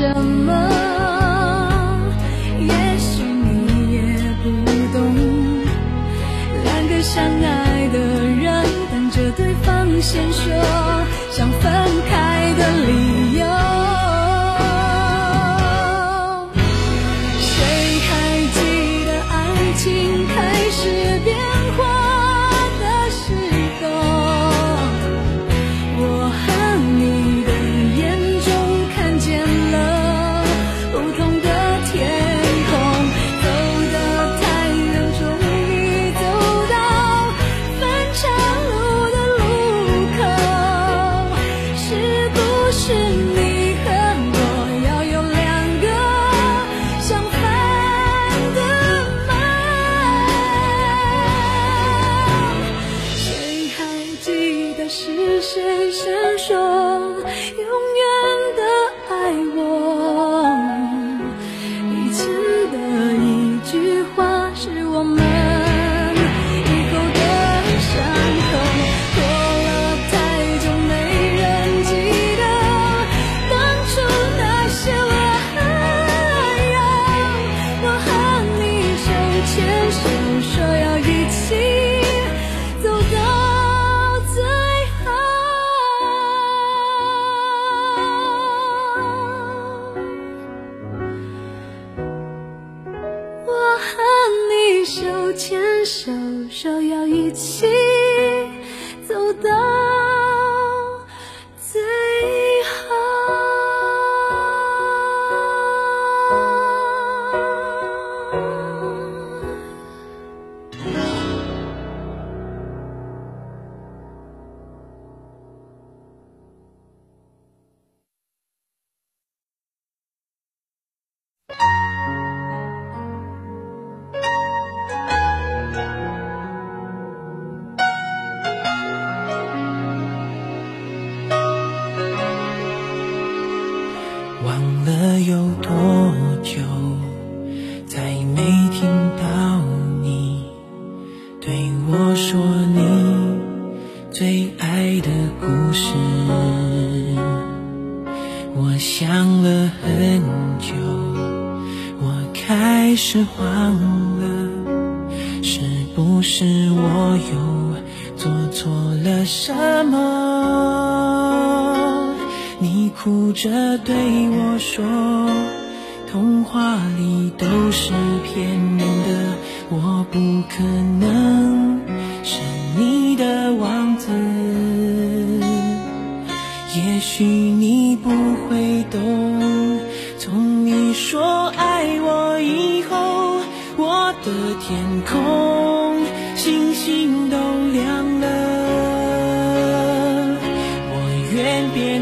什么？也许你也不懂，两个相爱的人等着对方先说想分说要一起多久，再没听到你对我说你最爱的故事。我想了很久，我开始慌了，是不是我又做错了什么？哭着对我说，童话里都是骗人的，我不可能是你的王子。也许你不会懂，从你说爱我以后，我的天空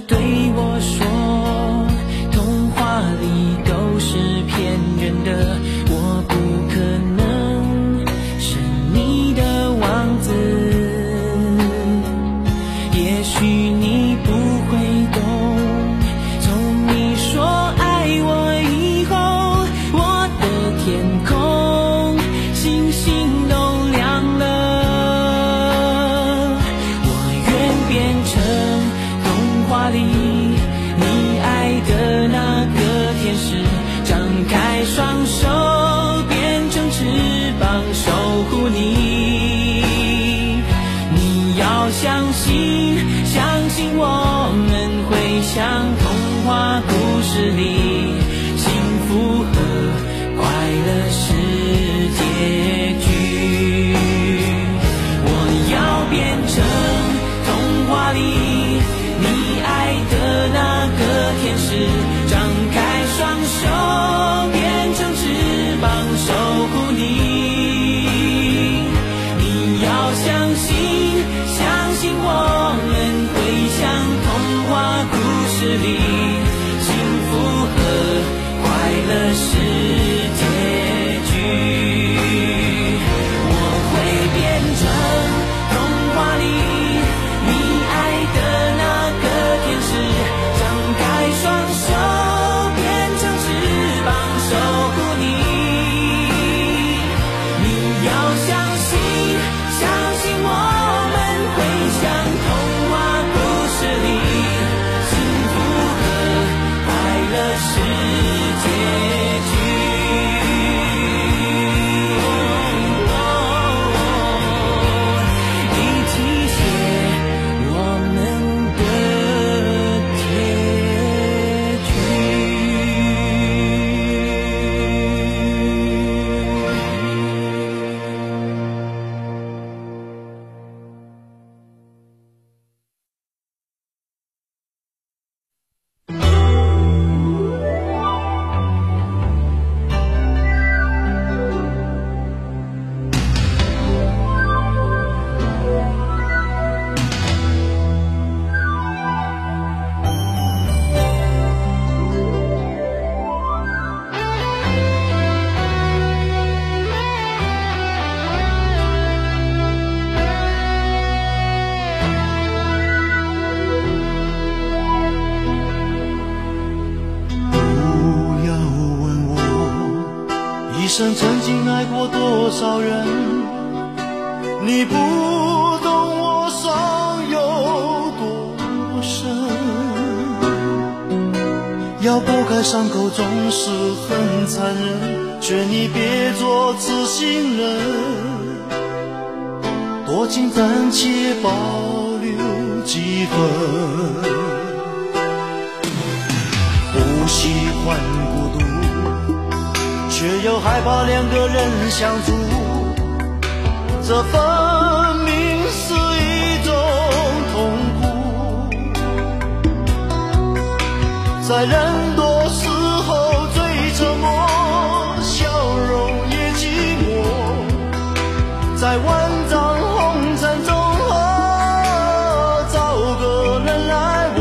对信，相信我们会像童话故事里，幸福和快乐是结局。我要变成童话里童一生曾经爱过多少人，你不懂我伤有多深。要剥开伤口总是很残忍，劝你别做痴心人，多情暂且保留几分。不喜欢孤独，却又害怕两个人相处，这分明是一种痛苦。在人多时候最沉默，笑容也寂寞，在万丈红尘中。啊找个人来我。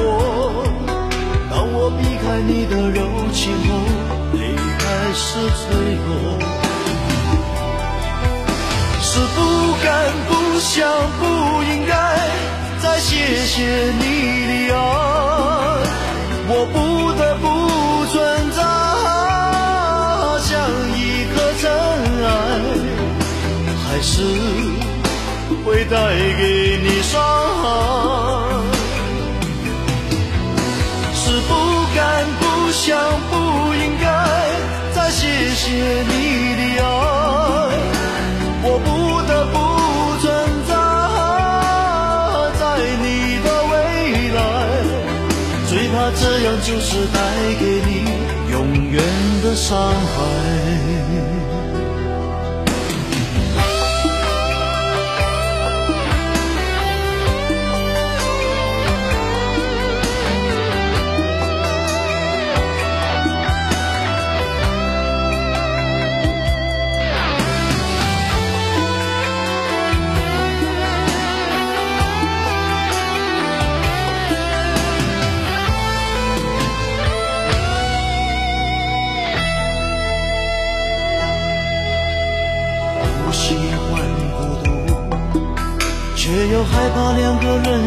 当我避开你的柔情后，还是脆弱。是不敢、不想、不应该再谢谢你的爱，我不得不存在，像一颗尘埃，还是会带给你伤害。是不敢、不想、不谢谢你的爱，我不得不存在在你的未来，最怕这样就是带给你永远的伤害。害怕两个人。